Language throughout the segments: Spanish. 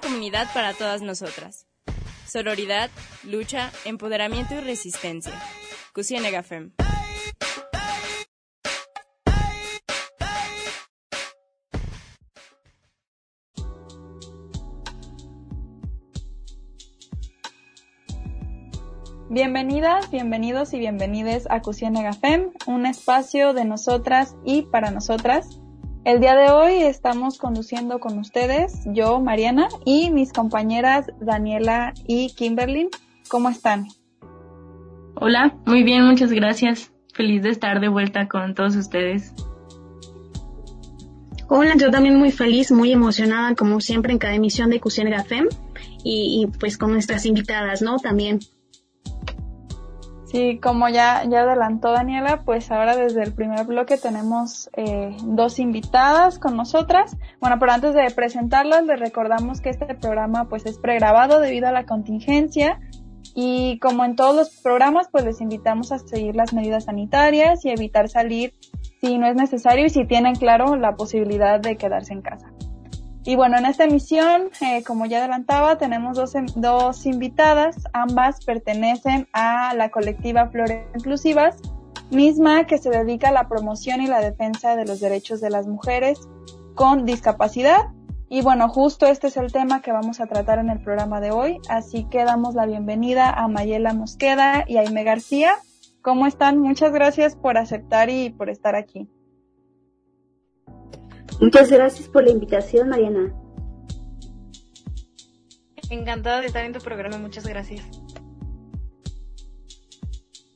comunidad para todas nosotras. Sororidad, lucha, empoderamiento y resistencia. Cusienega Fem. Bienvenidas, bienvenidos y bienvenides a Cusienega Fem, un espacio de nosotras y para nosotras. El día de hoy estamos conduciendo con ustedes, yo, Mariana, y mis compañeras Daniela y Kimberly. ¿Cómo están? Hola, muy bien, muchas gracias. Feliz de estar de vuelta con todos ustedes. Hola, yo también muy feliz, muy emocionada, como siempre, en cada emisión de Cusienega Fem y, y pues con nuestras invitadas, ¿no? También. Sí, como ya, ya adelantó Daniela, pues ahora desde el primer bloque tenemos eh, dos invitadas con nosotras. Bueno, pero antes de presentarlas, les recordamos que este programa pues es pregrabado debido a la contingencia y como en todos los programas, pues les invitamos a seguir las medidas sanitarias y evitar salir si no es necesario y si tienen claro la posibilidad de quedarse en casa. Y bueno, en esta emisión, eh, como ya adelantaba, tenemos dos, em, dos invitadas, ambas pertenecen a la colectiva Flores Inclusivas, misma que se dedica a la promoción y la defensa de los derechos de las mujeres con discapacidad. Y bueno, justo este es el tema que vamos a tratar en el programa de hoy, así que damos la bienvenida a Mayela Mosqueda y Aime García. ¿Cómo están? Muchas gracias por aceptar y por estar aquí. Muchas gracias por la invitación, Mariana. Encantada de estar en tu programa, muchas gracias.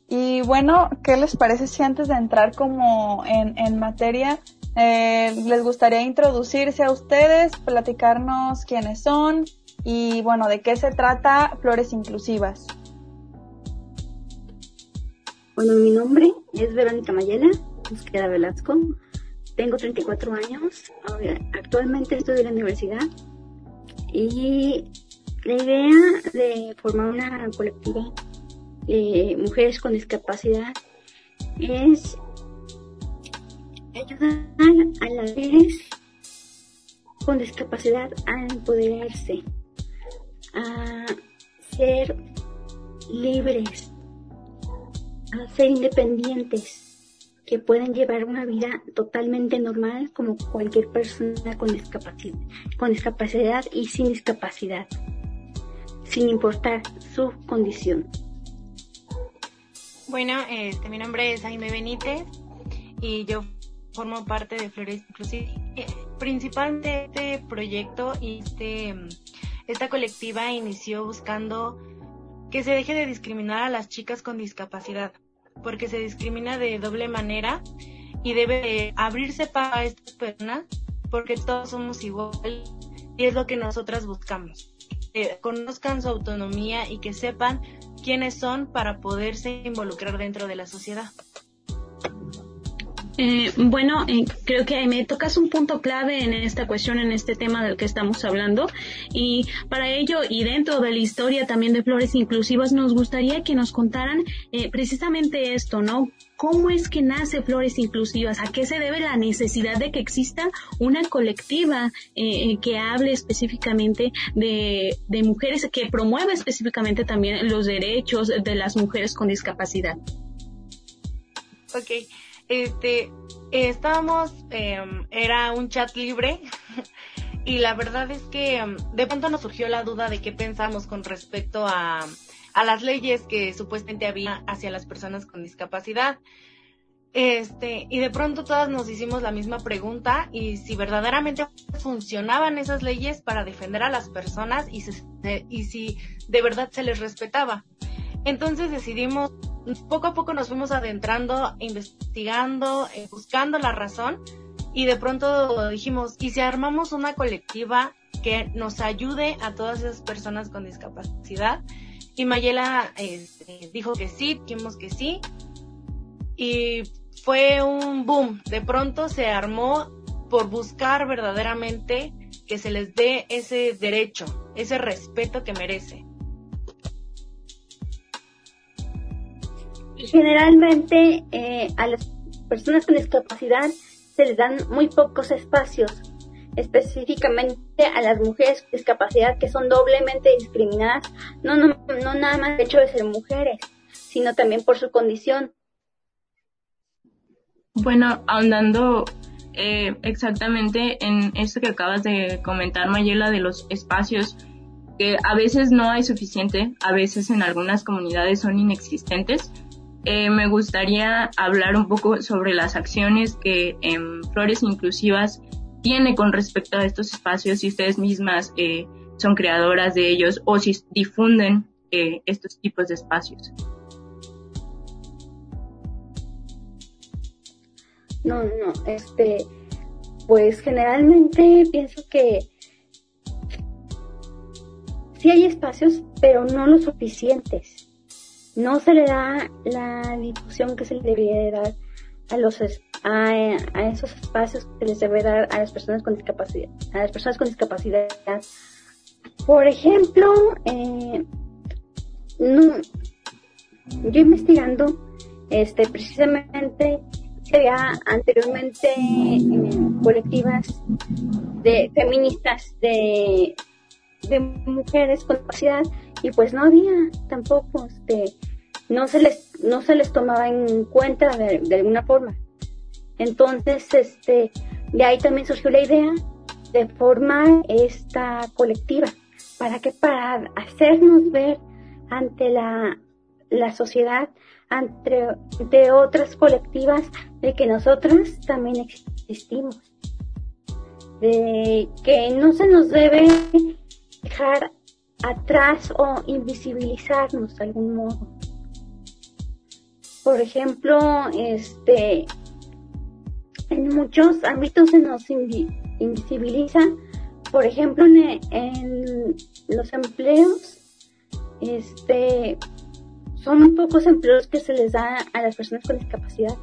Y bueno, ¿qué les parece si antes de entrar como en, en materia, eh, les gustaría introducirse a ustedes, platicarnos quiénes son y bueno, de qué se trata Flores Inclusivas? Bueno, mi nombre es Verónica Mayela, Mosqueda Velasco. Tengo 34 años, actualmente estudio en la universidad y la idea de formar una colectiva de mujeres con discapacidad es ayudar a las mujeres con discapacidad a empoderarse, a ser libres, a ser independientes que pueden llevar una vida totalmente normal como cualquier persona con discapacidad, con discapacidad y sin discapacidad, sin importar su condición. Bueno, este, mi nombre es Jaime Benítez y yo formo parte de Flores Inclusive. Eh, principalmente este proyecto y este, esta colectiva inició buscando que se deje de discriminar a las chicas con discapacidad porque se discrimina de doble manera y debe abrirse para estas personas porque todos somos iguales y es lo que nosotras buscamos. Que conozcan su autonomía y que sepan quiénes son para poderse involucrar dentro de la sociedad. Eh, bueno, eh, creo que me tocas un punto clave en esta cuestión, en este tema del que estamos hablando. Y para ello, y dentro de la historia también de Flores Inclusivas, nos gustaría que nos contaran eh, precisamente esto, ¿no? ¿Cómo es que nace Flores Inclusivas? ¿A qué se debe la necesidad de que exista una colectiva que hable específicamente de, de mujeres, que promueva específicamente también los derechos de las mujeres con discapacidad? Ok este, estábamos, em, era un chat libre y la verdad es que em, de pronto nos surgió la duda de qué pensamos con respecto a, a las leyes que supuestamente había hacia las personas con discapacidad. Este, y de pronto todas nos hicimos la misma pregunta y si verdaderamente funcionaban esas leyes para defender a las personas y, y si de verdad se les respetaba. Entonces decidimos poco a poco nos fuimos adentrando, investigando, eh, buscando la razón y de pronto dijimos, ¿y si armamos una colectiva que nos ayude a todas esas personas con discapacidad? Y Mayela este, dijo que sí, dijimos que sí y fue un boom. De pronto se armó por buscar verdaderamente que se les dé ese derecho, ese respeto que merece. Generalmente eh, a las personas con discapacidad se les dan muy pocos espacios específicamente a las mujeres con discapacidad que son doblemente discriminadas, no, no, no nada más el hecho de ser mujeres, sino también por su condición. Bueno, ahondando eh, exactamente en esto que acabas de comentar, Mayela, de los espacios, que a veces no hay suficiente, a veces en algunas comunidades son inexistentes. Eh, me gustaría hablar un poco sobre las acciones que en Flores Inclusivas tiene con respecto a estos espacios, si ustedes mismas eh, son creadoras de ellos o si difunden estos tipos de espacios. No, no, este, pues generalmente pienso que sí hay espacios, pero no lo suficientes. No se le da la difusión que se le debería dar a los a, esos espacios que les debe dar a las personas con discapacidad, a las personas con discapacidad. Por ejemplo, eh, yo investigando, este, precisamente había anteriormente colectivas de feministas de, de mujeres con discapacidad y pues no había tampoco este no se les no se les tomaba en cuenta de, alguna forma. Entonces este de ahí también surgió la idea de formar esta colectiva. Para que para hacernos ver ante la la sociedad ante, otras colectivas de que nosotras también existimos, de que no se nos debe dejar atrás o invisibilizarnos de algún modo. Por ejemplo, este, en muchos ámbitos se nos invisibiliza, por ejemplo, en, los empleos, este, son pocos empleos que se les da a las personas con discapacidad,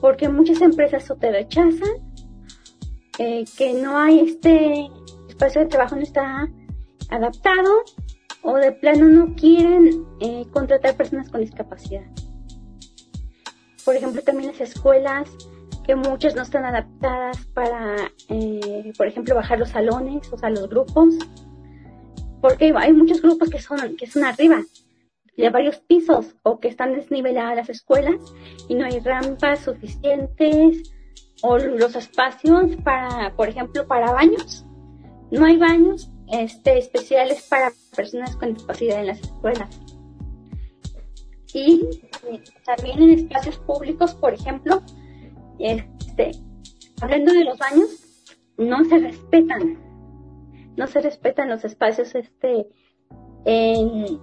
porque muchas empresas o te rechazan, eh, que no hay este espacio de trabajo no está adaptado, o de plano no quieren eh, contratar personas con discapacidad. Por ejemplo, también las escuelas, que muchas no están adaptadas para, eh, por ejemplo, bajar los salones, o sea, los grupos, porque hay muchos grupos que son, que son arriba, de varios pisos o que están desniveladas las escuelas y no hay rampas suficientes o los espacios para, por ejemplo, para baños. No hay baños este, especiales para personas con discapacidad en las escuelas. Y eh, también en espacios públicos, por ejemplo, este, hablando de los baños, no se respetan. No se respetan los espacios este, en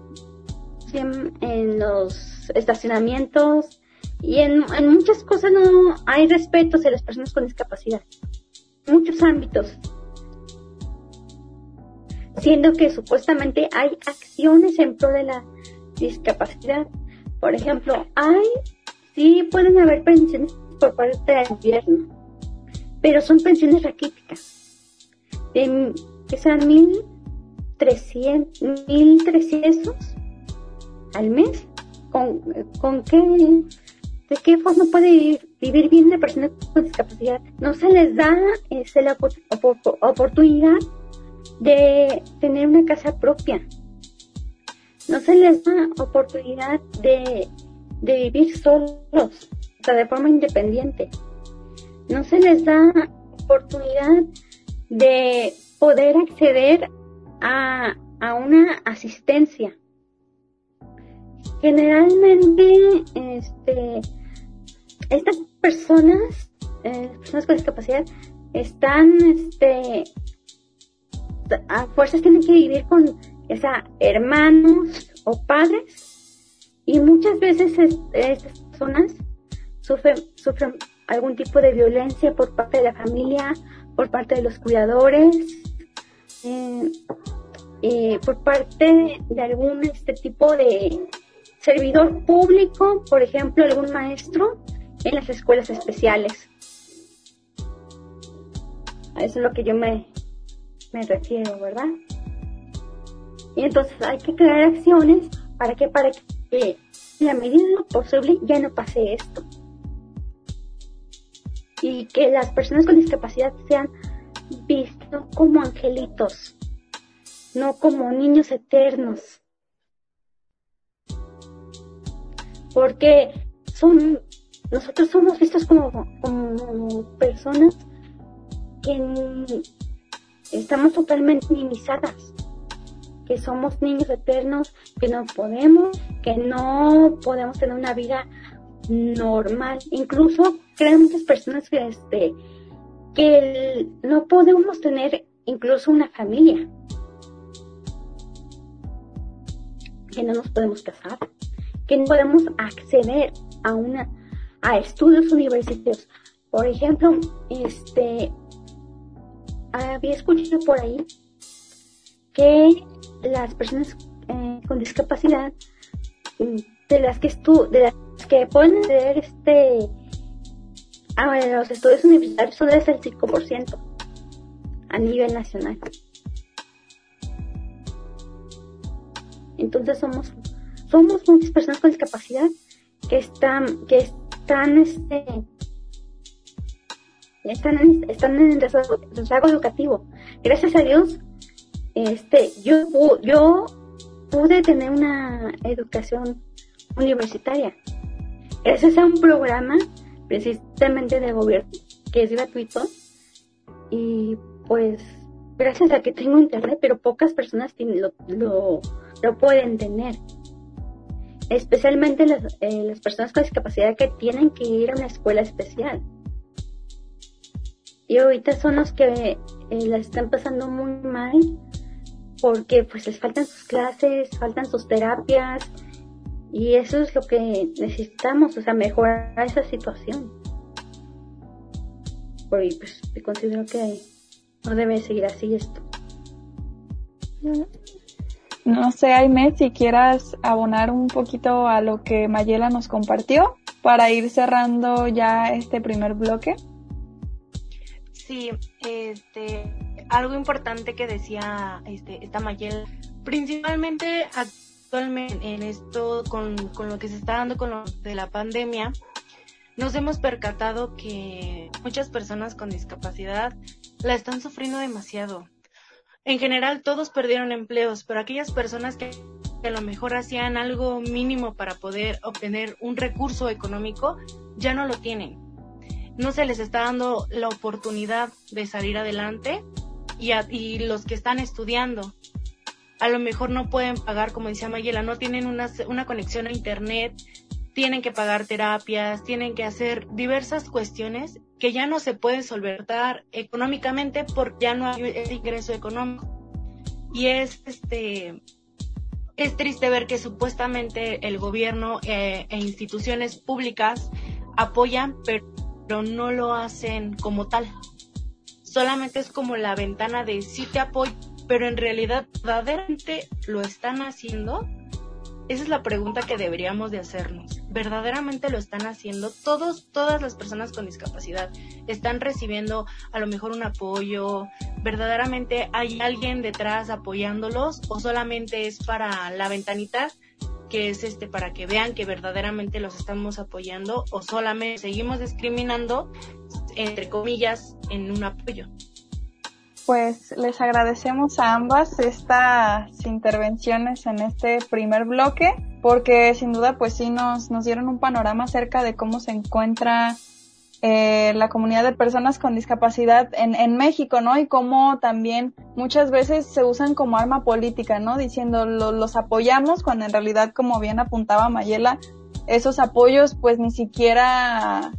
en, los estacionamientos y en, muchas cosas no hay respeto hacia las personas con discapacidad. Muchos ámbitos. Siendo que supuestamente hay acciones en pro de la discapacidad. Por ejemplo, hay, sí pueden haber pensiones por parte del gobierno, pero son pensiones raquíticas. De, que sean mil trescientos, mil trescientos al mes? ¿Con, con qué, de qué forma puede vivir, bien la persona con discapacidad? No se les da esa la oportunidad de tener una casa propia. No se les da oportunidad de, de vivir solos, de forma independiente. No se les da oportunidad de poder acceder a, a una asistencia generalmente este, estas personas, eh, personas con discapacidad, están, este, a fuerzas tienen que vivir con, o sea, hermanos o padres, y muchas veces estas personas sufren, sufren algún tipo de violencia por parte de la familia, por parte de los cuidadores, eh, eh, por parte de algún este tipo de servidor público, por ejemplo, algún maestro en las escuelas especiales. Eso es lo que yo me, me refiero, ¿verdad? Y entonces hay que crear acciones para que, para que en la medida lo posible ya no pase esto. Y que las personas con discapacidad sean vistas como angelitos, no como niños eternos. Porque son, nosotros somos vistos como, como personas que estamos totalmente minimizadas, que somos niños eternos, que no podemos, que no podemos tener una vida normal. Incluso creen muchas personas que este que no podemos tener incluso una familia. Que no nos podemos casar, que no podemos acceder a una a estudios universitarios. Por ejemplo, este había escuchado por ahí que las personas eh, con discapacidad mm, de las que estu de las que pueden hacer este ah, los estudios universitarios solo es el 5% a nivel nacional. Entonces somos somos muchas personas con discapacidad que están que están este están en, están en rezago, educativo. Gracias a Dios, este, yo, yo pude tener una educación universitaria. Gracias a un programa precisamente de gobierno que es gratuito y pues gracias a que tengo internet, pero pocas personas lo, lo, lo pueden tener. Especialmente las, eh, las personas con discapacidad que tienen que ir a una escuela especial y ahorita son los que eh, las están pasando muy mal porque pues les faltan sus clases, faltan sus terapias y eso es lo que necesitamos, o sea, mejorar esa situación. Porque pues considero que no debe seguir así esto. No sé, Aime, si quieras abonar un poquito a lo que Mayela nos compartió para ir cerrando ya este primer bloque. Sí, este, algo importante que decía este, esta Mayel, principalmente actualmente en esto, con, con lo que se está dando con lo de la pandemia, nos hemos percatado que muchas personas con discapacidad la están sufriendo demasiado. En general todos perdieron empleos, pero aquellas personas que a lo mejor hacían algo mínimo para poder obtener un recurso económico, ya no lo tienen no se les está dando la oportunidad de salir adelante y, los que están estudiando a lo mejor no pueden pagar, como decía Mayela, no tienen una, una conexión a Internet, tienen que pagar terapias, tienen que hacer diversas cuestiones que ya no se pueden solventar económicamente porque ya no hay ingreso económico. Y es este es triste ver que supuestamente el gobierno eh, e instituciones públicas apoyan, pero pero no lo hacen como tal. Solamente es como la ventana de sí te apoyo, pero en realidad verdaderamente lo están haciendo. Esa es la pregunta que deberíamos de hacernos. ¿Verdaderamente lo están haciendo? Todos, todas las personas con discapacidad están recibiendo a lo mejor un apoyo. ¿Verdaderamente hay alguien detrás apoyándolos o solamente es para la ventanita es este para que vean que verdaderamente los estamos apoyando o solamente seguimos discriminando entre comillas en un apoyo. Pues les agradecemos a ambas estas intervenciones en este primer bloque porque sin duda pues sí nos, nos dieron un panorama acerca de cómo se encuentra eh, la comunidad de personas con discapacidad en, en México, ¿no? Y cómo también muchas veces se usan como arma política, ¿no? Diciendo los apoyamos cuando en realidad, como bien apuntaba Mayela, esos apoyos pues ni siquiera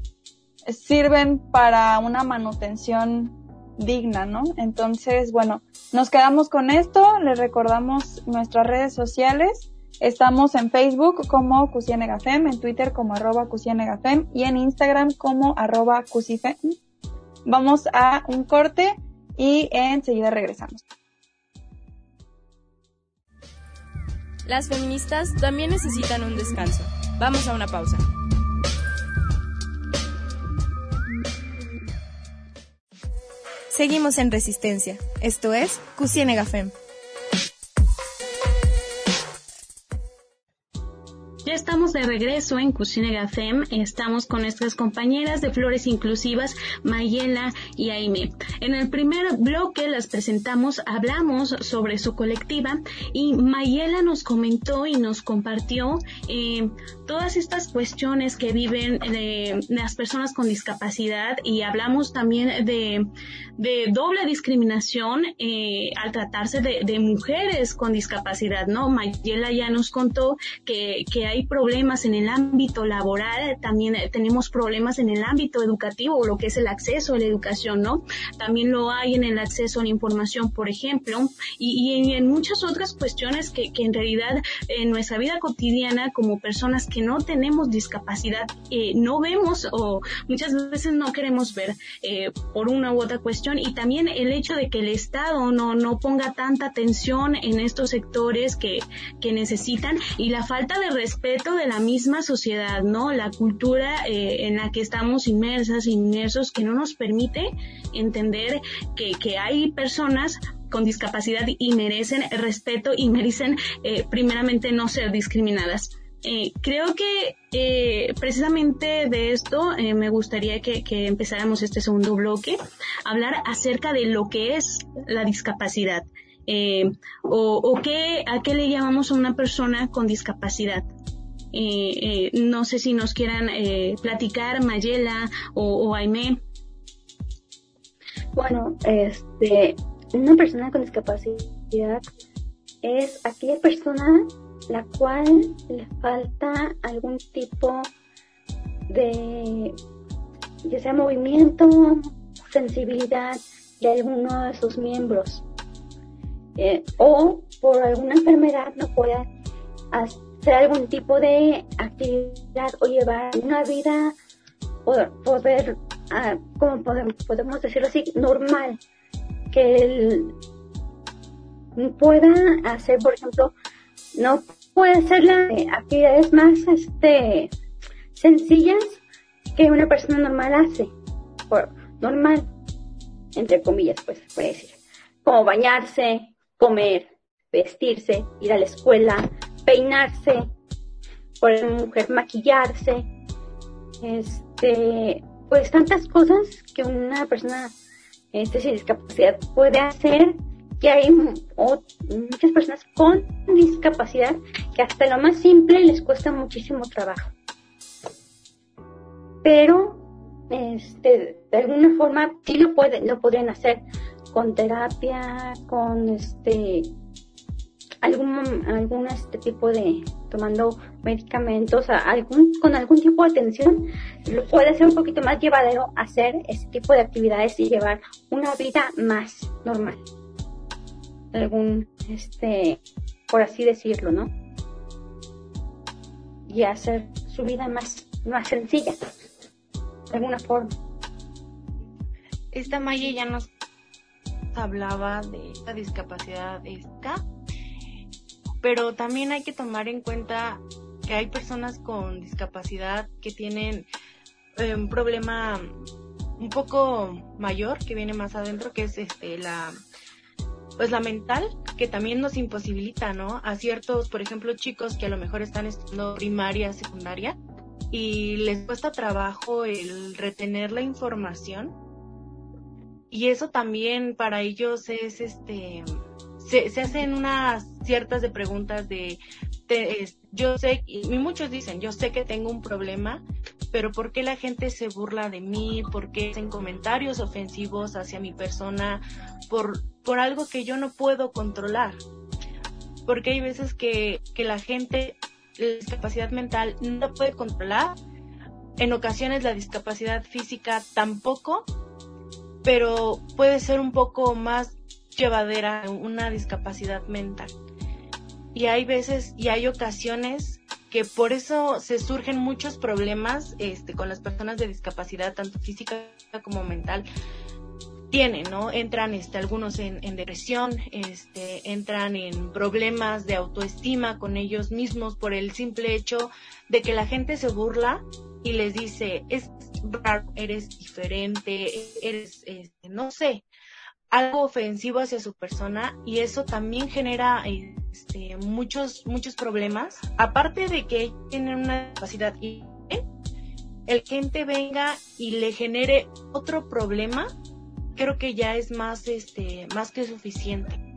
sirven para una manutención digna, ¿no? Entonces, bueno, nos quedamos con esto, les recordamos nuestras redes sociales, Estamos en Facebook como Cusienegafem, en Twitter como arroba Cusienegafem y en Instagram como arroba Cusifem. Vamos a un corte y enseguida regresamos. Las feministas también necesitan un descanso. Vamos a una pausa. Seguimos en resistencia. Esto es Cusienegafem. Ya estamos de regreso en Cucine FEM. Estamos con nuestras compañeras de Flores Inclusivas, Mayela y Aime. En el primer bloque las presentamos, hablamos sobre su colectiva y Mayela nos comentó y nos compartió eh, todas estas cuestiones que viven las personas con discapacidad y hablamos también de, doble discriminación eh, al tratarse de, mujeres con discapacidad, ¿no? Mayela ya nos contó que, hay problemas en el ámbito laboral, también tenemos problemas en el ámbito educativo, lo que es el acceso a la educación, ¿no? También lo hay en el acceso a la información, por ejemplo, y, y en muchas otras cuestiones que, que, en realidad en nuestra vida cotidiana como personas que no tenemos discapacidad eh, no vemos o muchas veces no queremos ver eh, por una u otra cuestión y también el hecho de que el Estado no, no ponga tanta atención en estos sectores que, que necesitan y la falta de respeto de la misma sociedad, ¿no? La cultura eh, en la que estamos inmersas, inmersos, que no nos permite entender que, que hay personas con discapacidad y merecen respeto y merecen eh, primeramente no ser discriminadas. Eh, creo que eh, precisamente de esto eh, me gustaría que, empezáramos este segundo bloque, hablar acerca de lo que es la discapacidad. O, qué, a qué le llamamos a una persona con discapacidad. No sé si nos quieran platicar Mayela o, o. Bueno, este, una persona con discapacidad es aquella persona la cual le falta algún tipo de, ya sea movimiento, sensibilidad de alguno de sus miembros. Eh, o por alguna enfermedad no pueda hacer algún tipo de actividad o llevar una vida poder, poder ah, como podemos, podemos decirlo así, normal, que él pueda hacer, por ejemplo, no puede hacer las actividades más este sencillas que una persona normal hace, por normal, entre comillas, pues puede decir, como bañarse, comer, vestirse, ir a la escuela, peinarse, por mujer maquillarse, este, pues tantas cosas que una persona este, sin discapacidad puede hacer que hay muchas personas con discapacidad que hasta lo más simple les cuesta muchísimo trabajo. Pero este, de alguna forma sí lo pueden, lo podrían hacer con terapia, con este algún algún este tipo de tomando medicamentos, algún con algún tipo de atención, lo puede ser un poquito más llevadero hacer ese tipo de actividades y llevar una vida más normal algún, este, por así decirlo, ¿no? Y hacer su vida más, más sencilla, de alguna forma. Esta Maya ya nos hablaba de esta discapacidad esta, pero también hay que tomar en cuenta que hay personas con discapacidad que tienen eh, un problema un poco mayor que viene más adentro, que es este la pues la mental que también nos imposibilita, ¿no? A ciertos, por ejemplo, chicos que a lo mejor están estudiando primaria, secundaria y les cuesta trabajo el retener la información y eso también para ellos es este se, se hacen unas ciertas de preguntas de yo sé y muchos dicen yo sé que tengo un problema pero ¿por qué la gente se burla de mí? ¿Por qué hacen comentarios ofensivos hacia mi persona? Por, por algo que yo no puedo controlar. Porque hay veces que, que la gente, la discapacidad mental no puede controlar. En ocasiones la discapacidad física tampoco, pero puede ser un poco más llevadera una discapacidad mental. Y hay veces y hay ocasiones que por eso se surgen muchos problemas este, con las personas de discapacidad, tanto física como mental. Tienen, ¿no? Entran este, algunos en, depresión, este, entran en problemas de autoestima con ellos mismos por el simple hecho de que la gente se burla y les dice, es raro, eres diferente, eres, este, no sé, algo ofensivo hacia su persona y eso también genera este, muchos, muchos problemas. Aparte de que tienen una capacidad y el gente venga y le genere otro problema, creo que ya es más, este, más que suficiente.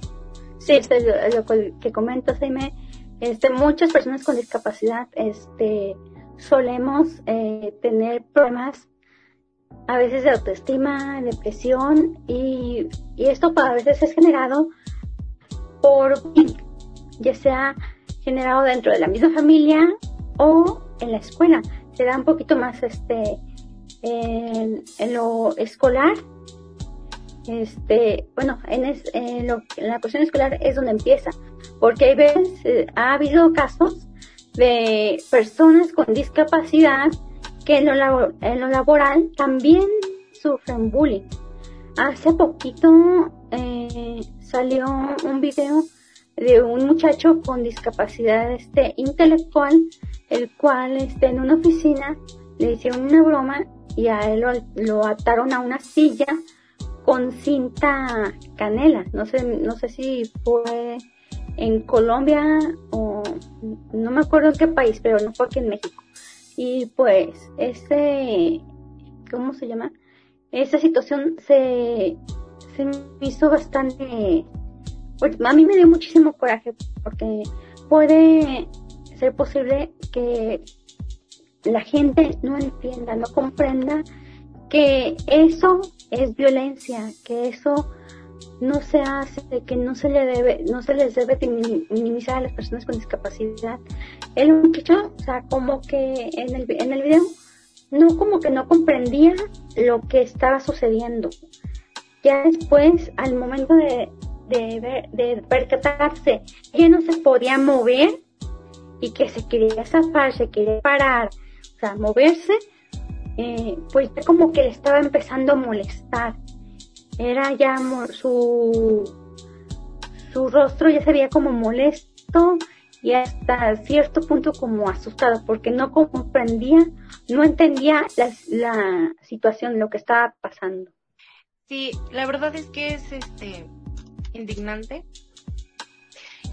Sí, es lo, que comento, Jaime. Este, muchas personas con discapacidad, este, solemos eh, tener problemas a veces de autoestima, depresión y, y esto a veces es generado por ya sea generado dentro de la misma familia o en la escuela. Se da un poquito más este en, lo escolar. Este, bueno, en, en, la cuestión escolar es donde empieza, porque hay veces eh, ha habido casos de personas con discapacidad que en lo, en lo laboral también sufren bullying. Hace poquito eh, salió un video de un muchacho con discapacidad este, intelectual, el cual este, en una oficina le hicieron una broma y a él lo, ataron a una silla con cinta canela. No sé, no sé si fue en Colombia o no me acuerdo en qué país, pero no fue aquí en México. Y pues, ese, ¿cómo se llama? Esa situación se, se me hizo bastante a mí me dio muchísimo coraje porque puede ser posible que la gente no entienda, no comprenda que eso es violencia, que eso no se hace, que no se le debe, no se les debe minimizar a las personas con discapacidad. El muchacho, o sea, como que en el, en el video, no como que no comprendía lo que estaba sucediendo. Ya después, al momento de, de, ver, de percatarse que no se podía mover y que se quería zafar, se quería parar, o sea, moverse, eh, pues como que le estaba empezando a molestar. Era ya su, su rostro ya se veía como molesto y hasta cierto punto como asustado porque no comprendía, no entendía la, la situación, lo que estaba pasando. Sí, la verdad es que es este indignante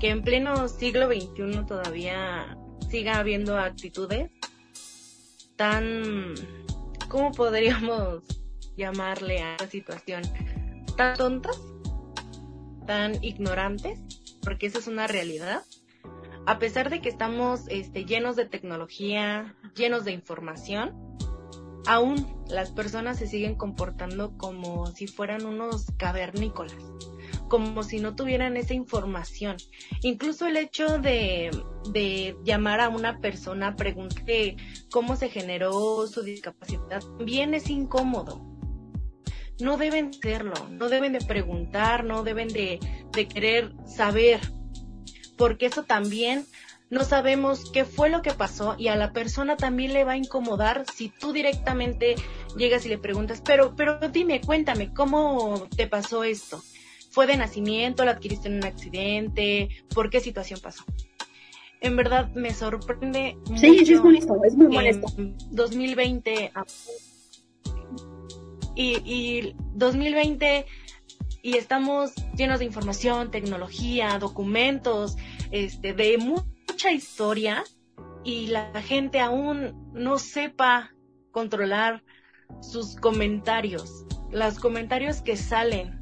que en pleno siglo XXI todavía siga habiendo actitudes tan, ¿cómo podríamos llamarle a la situación? Tan tontas, tan ignorantes, porque esa es una realidad. A pesar de que estamos este, llenos de tecnología, llenos de información, aún las personas se siguen comportando como si fueran unos cavernícolas como si no tuvieran esa información. Incluso el hecho de, de llamar a una persona, preguntarle cómo se generó su discapacidad, también es incómodo. No deben serlo, no deben de preguntar, no deben de, de querer saber, porque eso también no sabemos qué fue lo que pasó y a la persona también le va a incomodar si tú directamente llegas y le preguntas, pero, pero dime, cuéntame, ¿cómo te pasó esto? ¿Fue de nacimiento? ¿La adquiriste en un accidente? ¿Por qué situación pasó? En verdad me sorprende. Sí, sí, es molesto, es muy molesto. 2020 y, y 2020 y estamos llenos de información, tecnología, documentos, este, de mucha historia y la gente aún no sepa controlar sus comentarios, los comentarios que salen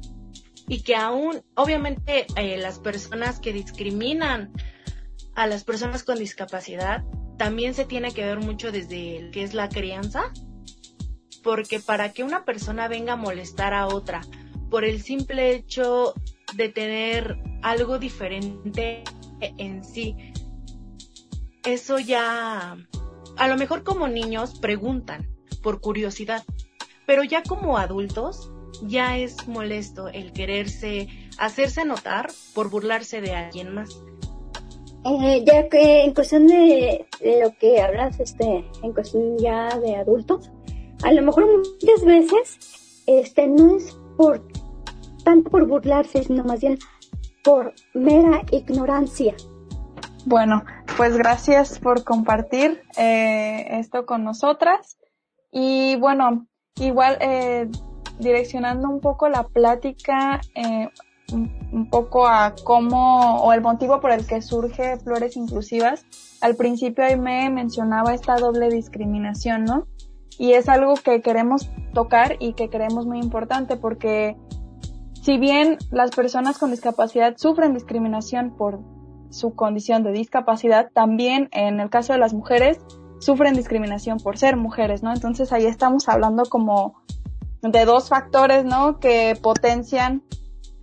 y que aún, obviamente, eh, las personas que discriminan a las personas con discapacidad también se tiene que ver mucho desde lo que es la crianza, porque para que una persona venga a molestar a otra por el simple hecho de tener algo diferente en sí, eso ya, a lo mejor como niños preguntan por curiosidad, pero ya como adultos ya es molesto el quererse hacerse notar por burlarse de alguien más. Eh, ya que en cuestión de, lo que hablas, este, en cuestión ya de adultos, a lo mejor muchas veces, este, no es por tanto por burlarse, sino más bien por mera ignorancia. Bueno, pues gracias por compartir eh, esto con nosotras. Y bueno, igual eh, direccionando un poco la plática, eh, un poco a cómo o el motivo por el que surge Flores Inclusivas, al principio me mencionaba esta doble discriminación, ¿no? Y es algo que queremos tocar y que creemos muy importante porque si bien las personas con discapacidad sufren discriminación por su condición de discapacidad, también en el caso de las mujeres sufren discriminación por ser mujeres, ¿no? Entonces ahí estamos hablando como de dos factores, ¿no? Que potencian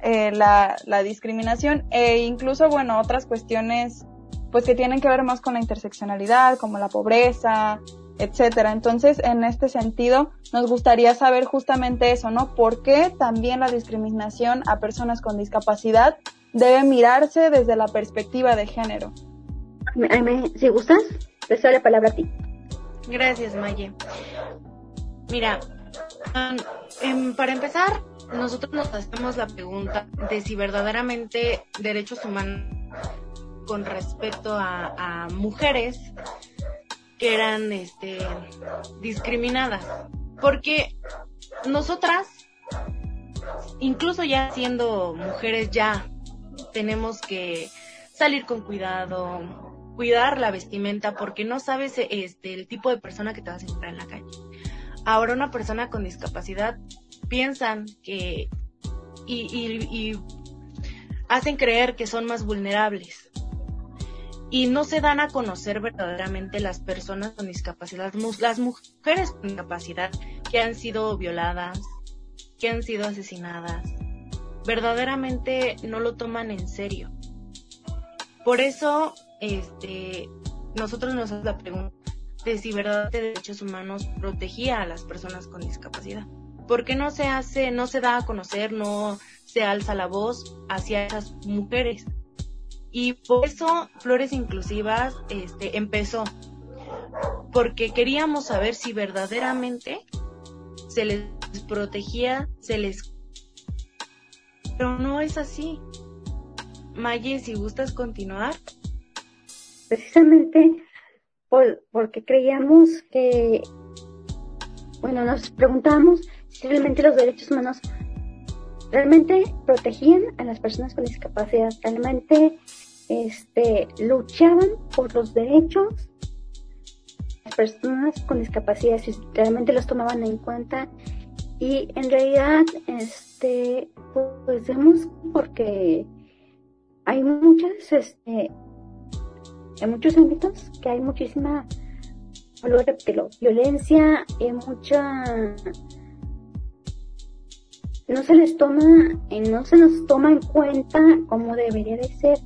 eh, la, la discriminación e incluso, bueno, otras cuestiones pues que tienen que ver más con la interseccionalidad, como la pobreza, etcétera. Entonces, en este sentido, nos gustaría saber justamente eso, ¿no? ¿Por qué también la discriminación a personas con discapacidad debe mirarse desde la perspectiva de género? Si gustas, te doy la palabra a ti. Gracias, Maye. Mira, um, para empezar, nosotros nos hacemos la pregunta de si verdaderamente derechos humanos con respecto a, mujeres que eran este, discriminadas. Porque nosotras, incluso ya siendo mujeres, ya tenemos que salir con cuidado, cuidar la vestimenta, porque no sabes este, el tipo de persona que te vas a encontrar en la calle. Ahora una persona con discapacidad piensan que y, hacen creer que son más vulnerables y no se dan a conocer verdaderamente las personas con discapacidad, las mujeres con discapacidad que han sido violadas, que han sido asesinadas, verdaderamente no lo toman en serio. Por eso, este, nosotros nos hacemos la pregunta de si verdaderamente derechos humanos protegía a las personas con discapacidad. ¿Por qué no se hace, no se da a conocer, no se alza la voz hacia esas mujeres? Y por eso Flores Inclusivas este, empezó, porque queríamos saber si verdaderamente se les protegía, se les... Pero no es así. Maye, si gustas continuar. Precisamente porque creíamos que, bueno, nos preguntamos realmente los derechos humanos realmente protegían a las personas con discapacidad, realmente este, luchaban por los derechos de las personas con discapacidad, si realmente los tomaban en cuenta. Y en realidad este pues vemos porque hay muchas este en muchos ámbitos que hay muchísima violencia y mucha no se les toma, no se nos toma en cuenta como debería de ser,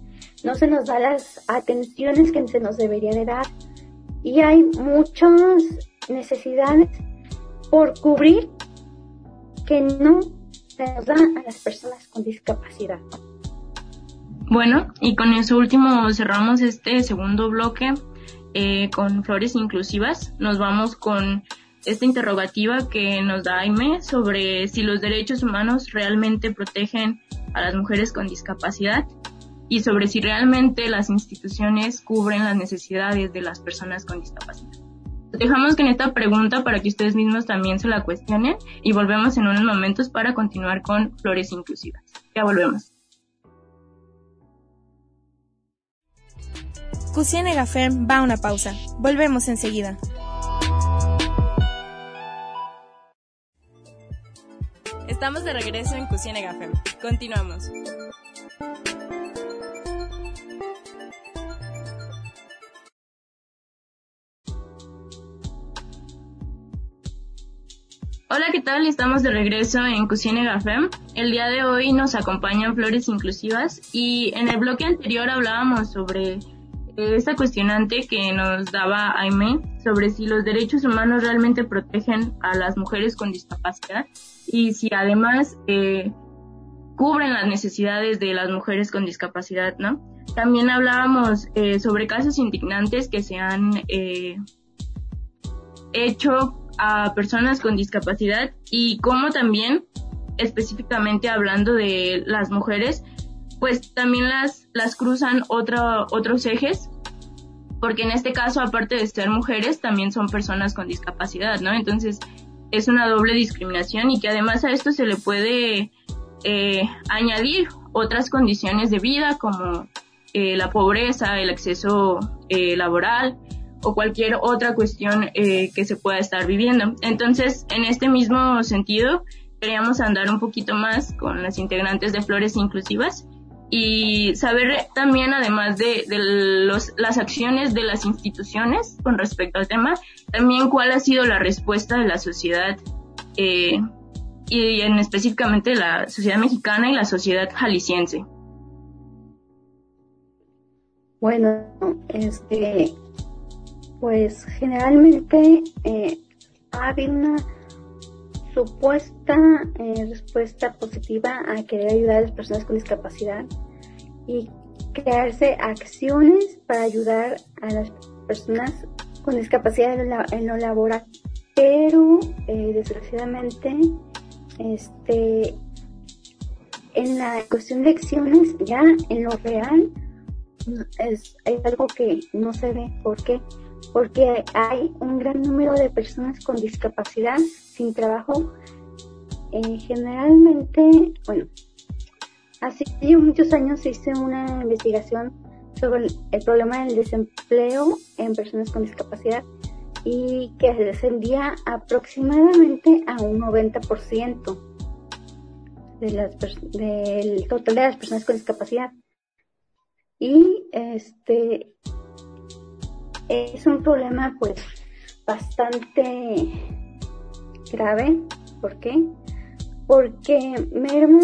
no se nos da las atenciones que se nos debería de dar y hay muchas necesidades por cubrir que no se nos da a las personas con discapacidad. Bueno, y con eso último cerramos este segundo bloque eh, con flores inclusivas. Nos vamos con esta interrogativa que nos da Aime sobre si los derechos humanos realmente protegen a las mujeres con discapacidad y sobre si realmente las instituciones cubren las necesidades de las personas con discapacidad. Dejamos con esta pregunta para que ustedes mismos también se la cuestionen y volvemos en unos momentos para continuar con Flores Inclusivas. Ya volvemos. Cusiene Gafem va a una pausa. Volvemos enseguida. Estamos de regreso en Cocina Gafem. Continuamos. Hola, ¿qué tal? Estamos de regreso en Cocina Gafem. El día de hoy nos acompañan Flores Inclusivas y en el bloque anterior hablábamos sobre esta cuestionante que nos daba Aime sobre si los derechos humanos realmente protegen a las mujeres con discapacidad y si además eh, cubren las necesidades de las mujeres con discapacidad, ¿no? También hablábamos eh, sobre casos indignantes que se han eh, hecho a personas con discapacidad y cómo también, específicamente hablando de las mujeres, pues también las, las cruzan otro, otros ejes, porque en este caso, aparte de ser mujeres, también son personas con discapacidad, ¿no? Entonces, es una doble discriminación y que además a esto se le puede eh, añadir otras condiciones de vida como eh, la pobreza, el acceso eh, laboral o cualquier otra cuestión eh, que se pueda estar viviendo. Entonces, en este mismo sentido, queríamos andar un poquito más con las integrantes de Flores Inclusivas y saber también, además de, los, las acciones de las instituciones con respecto al tema, también cuál ha sido la respuesta de la sociedad eh, y en específicamente la sociedad mexicana y la sociedad jalisciense. Bueno, este, pues generalmente eh, ha habido una supuesta eh, respuesta positiva a querer ayudar a las personas con discapacidad y crearse acciones para ayudar a las personas con discapacidad en, lo laboral. Pero eh, desgraciadamente, este, en la cuestión de acciones, ya en lo real, es, algo que no se ve. ¿Por qué? Porque hay un gran número de personas con discapacidad sin trabajo, eh, generalmente, bueno, hace muchos años hice una investigación sobre el, problema del desempleo en personas con discapacidad y que descendía aproximadamente a un 90% de las del total de las personas con discapacidad. Y este es un problema pues bastante grave. ¿Por qué? Porque merma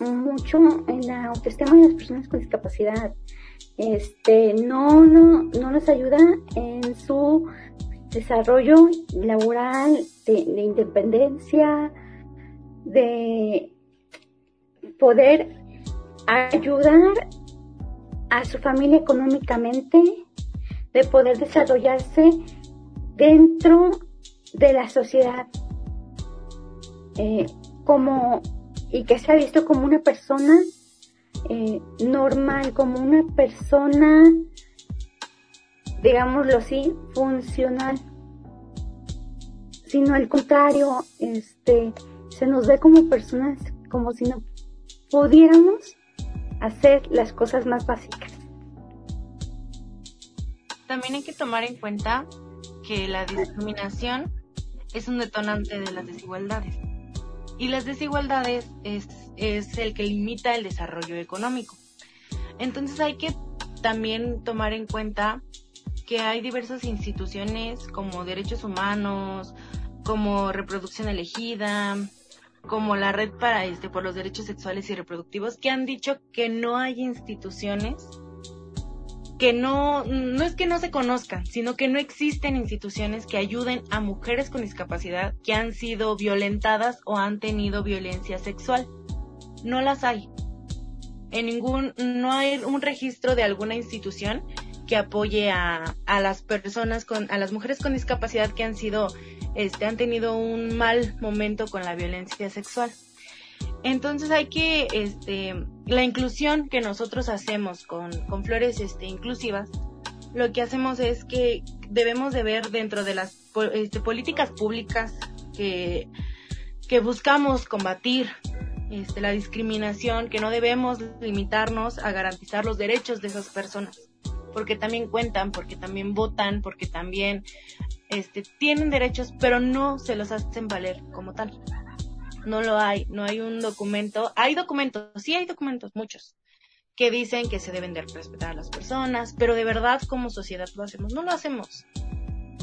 mucho en la autoestima de las personas con discapacidad. Este, no, no, no nos ayuda en su desarrollo laboral, de, de independencia, de poder ayudar a su familia económicamente, de poder desarrollarse dentro de la sociedad eh, como y que se ha visto como una persona eh, normal, como una persona, digámoslo así, funcional, sino al contrario, este, se nos ve como personas como si no pudiéramos hacer las cosas más básicas. También hay que tomar en cuenta que la discriminación es un detonante de las desigualdades y las desigualdades es, es el que limita el desarrollo económico. Entonces hay que también tomar en cuenta que hay diversas instituciones como derechos humanos, como reproducción elegida, como la red para este por los derechos sexuales y reproductivos que han dicho que no hay instituciones que no, no es que no se conozcan, sino que no existen instituciones que ayuden a mujeres con discapacidad que han sido violentadas o han tenido violencia sexual. No las hay. En ningún, no hay un registro de alguna institución que apoye a, a las personas con, a las mujeres con discapacidad que han sido, este, han tenido un mal momento con la violencia sexual. Entonces hay que, este, la inclusión que nosotros hacemos con, con flores este, inclusivas, lo que hacemos es que debemos de ver dentro de las este, políticas públicas que, que buscamos combatir este, la discriminación, que no debemos limitarnos a garantizar los derechos de esas personas, porque también cuentan, porque también votan, porque también este, tienen derechos, pero no se los hacen valer como tal no lo hay, no hay un documento, hay documentos, sí hay documentos, muchos, que dicen que se deben de respetar a las personas, pero de verdad como sociedad lo hacemos, no lo hacemos,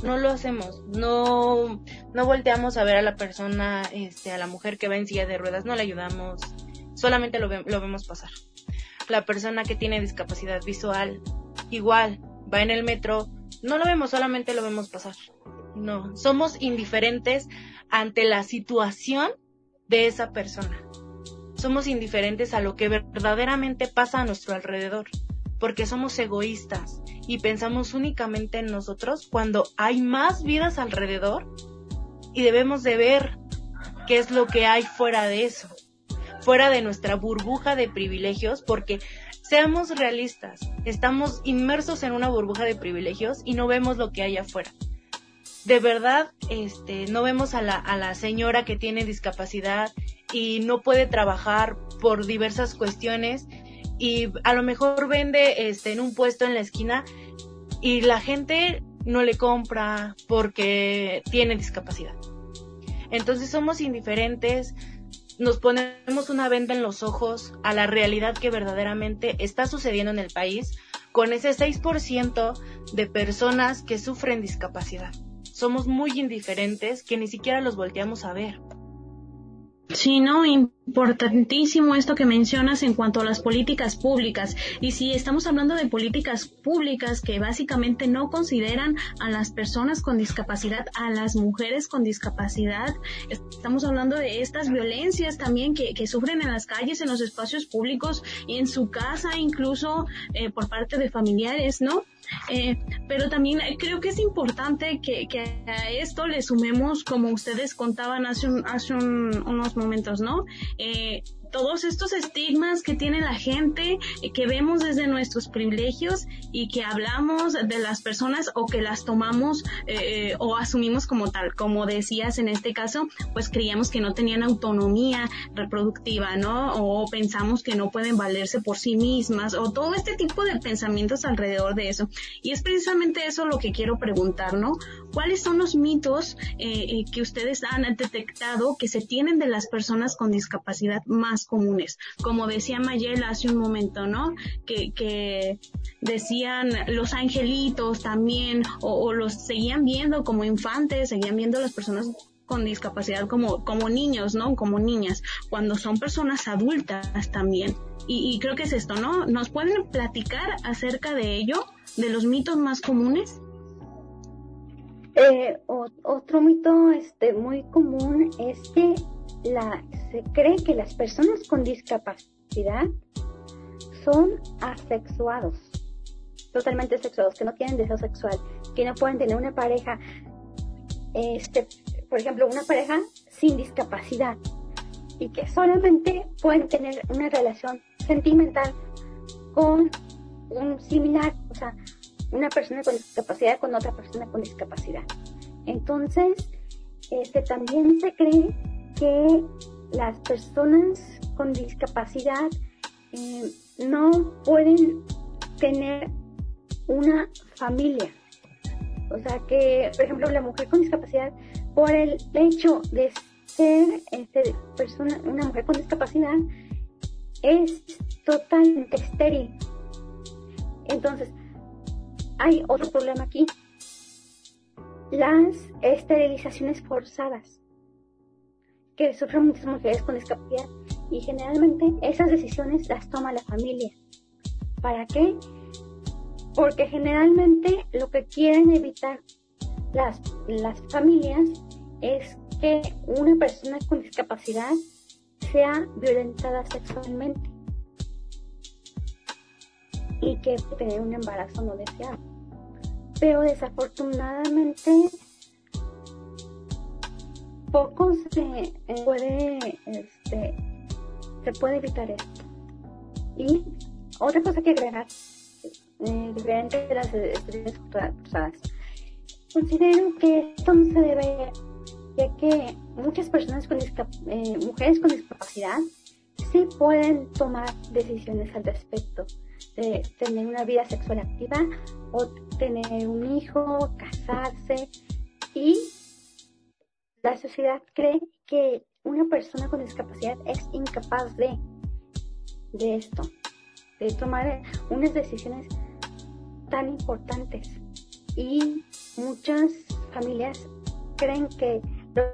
no lo hacemos, no, no volteamos a ver a la persona, este, a la mujer que va en silla de ruedas, no le ayudamos, solamente lo, lo vemos pasar. La persona que tiene discapacidad visual, igual, va en el metro, no lo vemos, solamente lo vemos pasar. No, somos indiferentes ante la situación de esa persona. Somos indiferentes a lo que verdaderamente pasa a nuestro alrededor, porque somos egoístas y pensamos únicamente en nosotros cuando hay más vidas alrededor y debemos de ver qué es lo que hay fuera de eso, fuera de nuestra burbuja de privilegios, porque seamos realistas, estamos inmersos en una burbuja de privilegios y no vemos lo que hay afuera de verdad este no vemos a la, señora que tiene discapacidad y no puede trabajar por diversas cuestiones y a lo mejor vende este en un puesto en la esquina y la gente no le compra porque tiene discapacidad. Entonces somos indiferentes, nos ponemos una venda en los ojos a la realidad que verdaderamente está sucediendo en el país con ese 6% de personas que sufren discapacidad. Somos muy indiferentes que ni siquiera los volteamos a ver. Sí, no, importantísimo esto que mencionas en cuanto a las políticas públicas. Y si estamos hablando de políticas públicas que básicamente no consideran a las personas con discapacidad, a las mujeres con discapacidad, estamos hablando de estas violencias también que, que sufren en las calles, en los espacios públicos y en su casa, incluso eh, por parte de familiares, ¿no? Eh, pero también creo que es importante que, a esto le sumemos, como ustedes contaban hace, hace unos momentos, ¿no? Eh, todos estos estigmas que tiene la gente, eh, que vemos desde nuestros privilegios y que hablamos de las personas o que las tomamos eh, o asumimos como tal, como decías en este caso, pues creíamos que no tenían autonomía reproductiva, ¿no? O pensamos que no pueden valerse por sí mismas o todo este tipo de pensamientos alrededor de eso. Y es precisamente eso lo que quiero preguntar, ¿no? ¿Cuáles son los mitos eh, que ustedes han detectado que se tienen de las personas con discapacidad más comunes. Como decía Mayela hace un momento, ¿no? Que, que decían los angelitos también, o, los seguían viendo como infantes, seguían viendo las personas con discapacidad como, como niños, ¿no? Como niñas, cuando son personas adultas también. Y, y, creo que es esto, ¿no? ¿Nos pueden platicar acerca de ello, de los mitos más comunes? Eh, otro mito este, muy común es que la, se cree que las personas con discapacidad son asexuados, totalmente asexuados, que no tienen deseo sexual, que no pueden tener una pareja, este, por ejemplo, una pareja sin discapacidad y que solamente pueden tener una relación sentimental con un similar, o sea, una persona con discapacidad con otra persona con discapacidad. Entonces, este, también se cree que las personas con discapacidad eh, no pueden tener una familia. O sea que, por ejemplo, la mujer con discapacidad, por el hecho de ser este, persona, una mujer con discapacidad, es totalmente estéril. Entonces, hay otro problema aquí. Las esterilizaciones forzadas que sufren muchas mujeres con discapacidad y generalmente esas decisiones las toma la familia. ¿Para qué? Porque generalmente lo que quieren evitar las, las familias es que una persona con discapacidad sea violentada sexualmente y que tener un embarazo no deseado. Pero desafortunadamente poco se puede, este, se puede evitar esto. Y otra cosa que agregar, eh, diferente de las experiencias cruzadas, considero que esto no se debe, ya que muchas personas con eh, mujeres con discapacidad sí pueden tomar decisiones al respecto de tener una vida sexual activa o tener un hijo, casarse y la sociedad cree que una persona con discapacidad es incapaz de, de esto, de tomar unas decisiones tan importantes. Y muchas familias creen que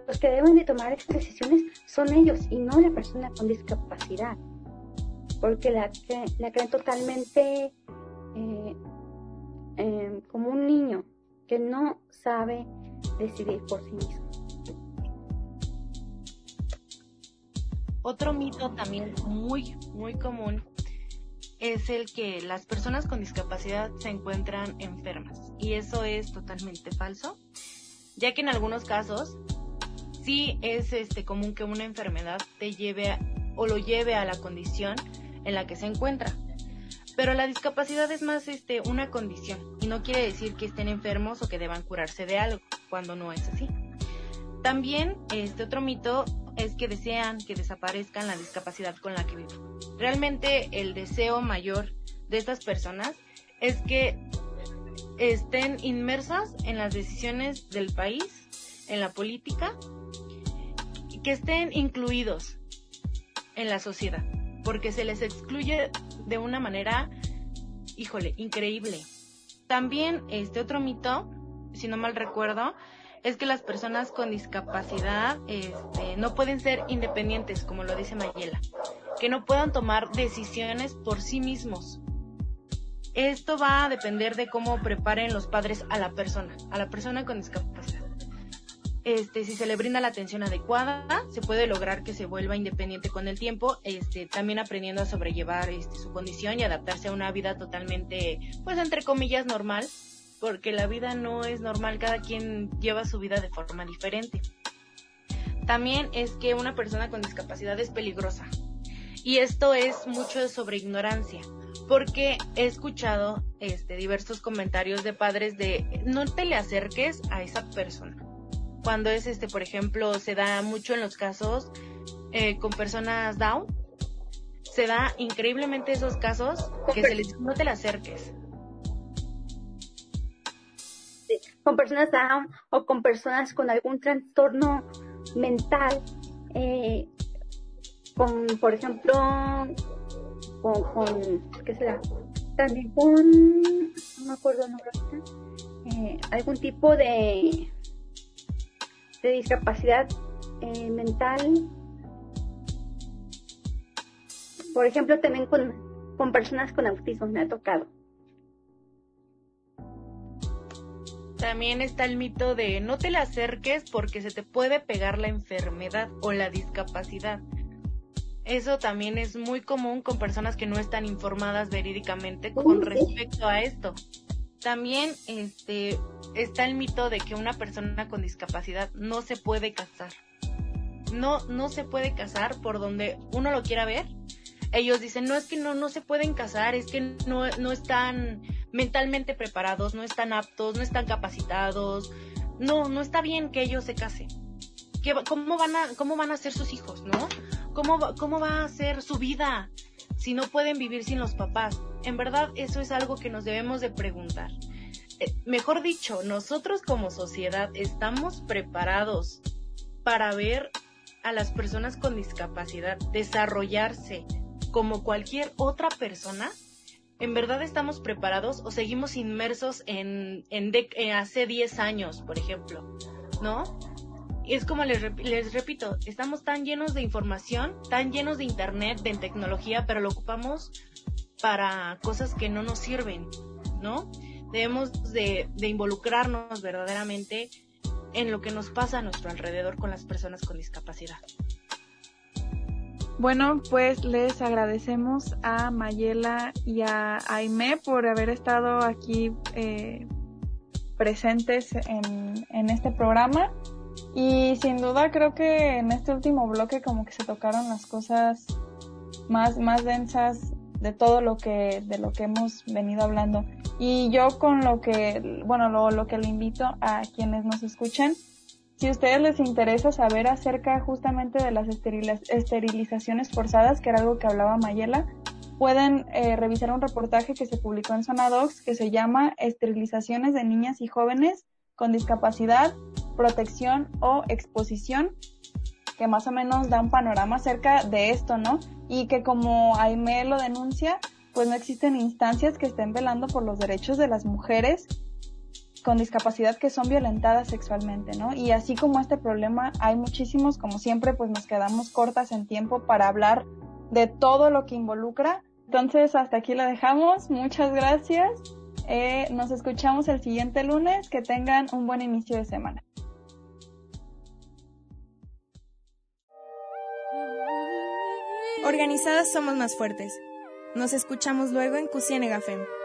los que deben de tomar estas decisiones son ellos y no la persona con discapacidad, porque la, la creen totalmente eh, eh, como un niño que no sabe decidir por sí mismo. Otro mito también muy, muy común es el que las personas con discapacidad se encuentran enfermas. Y eso es totalmente falso, ya que en algunos casos sí es este común que una enfermedad te lleve o lo lleve a la condición en la que se encuentra. Pero la discapacidad es más este una condición y no quiere decir que estén enfermos o que deban curarse de algo, cuando no es así. También este otro mito es que desean que desaparezcan la discapacidad con la que viven. Realmente el deseo mayor de estas personas es que estén inmersas en las decisiones del país, en la política, y que estén incluidos en la sociedad, porque se les excluye de una manera, híjole, increíble. También este otro mito, si no mal recuerdo, es que las personas con discapacidad este, no pueden ser independientes, como lo dice Mayela, que no puedan tomar decisiones por sí mismos. Esto va a depender de cómo preparen los padres a la persona, a la persona con discapacidad. Este, si se le brinda la atención adecuada, se puede lograr que se vuelva independiente con el tiempo, este, también aprendiendo a sobrellevar este, su condición y adaptarse a una vida totalmente, pues entre comillas, normal, porque la vida no es normal, cada quien lleva su vida de forma diferente. También es que una persona con discapacidad es peligrosa. Y esto es mucho sobre ignorancia, porque he escuchado este, diversos comentarios de padres de no te le acerques a esa persona. Cuando es, este, por ejemplo, se da mucho en los casos eh, con personas down, se da increíblemente esos casos que se les no te le acerques, con personas o con personas con algún trastorno mental, eh, con, por ejemplo, con, con, ¿qué será? También con, no me acuerdo eh, algún tipo de, de discapacidad eh, mental. Por ejemplo, también con, con personas con autismo me ha tocado. También está el mito de no te le acerques porque se te puede pegar la enfermedad o la discapacidad. Eso también es muy común con personas que no están informadas verídicamente con respecto a esto. También este está el mito de que una persona con discapacidad no se puede casar. No no se puede casar por donde uno lo quiera ver. Ellos dicen, "No es que no no se pueden casar, es que no no están mentalmente preparados, no están aptos, no están capacitados. No, no está bien que ellos se casen. ¿Qué, cómo, van a, ¿Cómo van a ser sus hijos, no? ¿Cómo, ¿Cómo va a ser su vida si no pueden vivir sin los papás? En verdad, eso es algo que nos debemos de preguntar. Eh, mejor dicho, nosotros como sociedad estamos preparados para ver a las personas con discapacidad desarrollarse como cualquier otra persona ¿en verdad estamos preparados o seguimos inmersos en, en, hace 10 años, por ejemplo? ¿No? Es como les, les repito, estamos tan llenos de información, tan llenos de internet, de tecnología, pero lo ocupamos para cosas que no nos sirven, ¿no? Debemos de, de involucrarnos verdaderamente en lo que nos pasa a nuestro alrededor con las personas con discapacidad. Bueno, pues les agradecemos a Mayela y a Aime por haber estado aquí eh, presentes en, en este programa. Y sin duda creo que en este último bloque como que se tocaron las cosas más, más densas de todo lo que, de lo que hemos venido hablando. Y yo con lo que, bueno, lo, lo que le invito a quienes nos escuchen si a ustedes les interesa saber acerca justamente de las esterilizaciones forzadas, que era algo que hablaba Mayela, pueden eh, revisar un reportaje que se publicó en Sonadox que se llama Esterilizaciones de niñas y jóvenes con discapacidad, protección o exposición, que más o menos da un panorama acerca de esto, ¿no? Y que como Aime lo denuncia, pues no existen instancias que estén velando por los derechos de las mujeres con discapacidad que son violentadas sexualmente, ¿no? Y así como este problema, hay muchísimos, como siempre, pues nos quedamos cortas en tiempo para hablar de todo lo que involucra. Entonces, hasta aquí la dejamos. Muchas gracias. Eh, nos escuchamos el siguiente lunes. Que tengan un buen inicio de semana. Organizadas somos más fuertes. Nos escuchamos luego en Cusienegafem.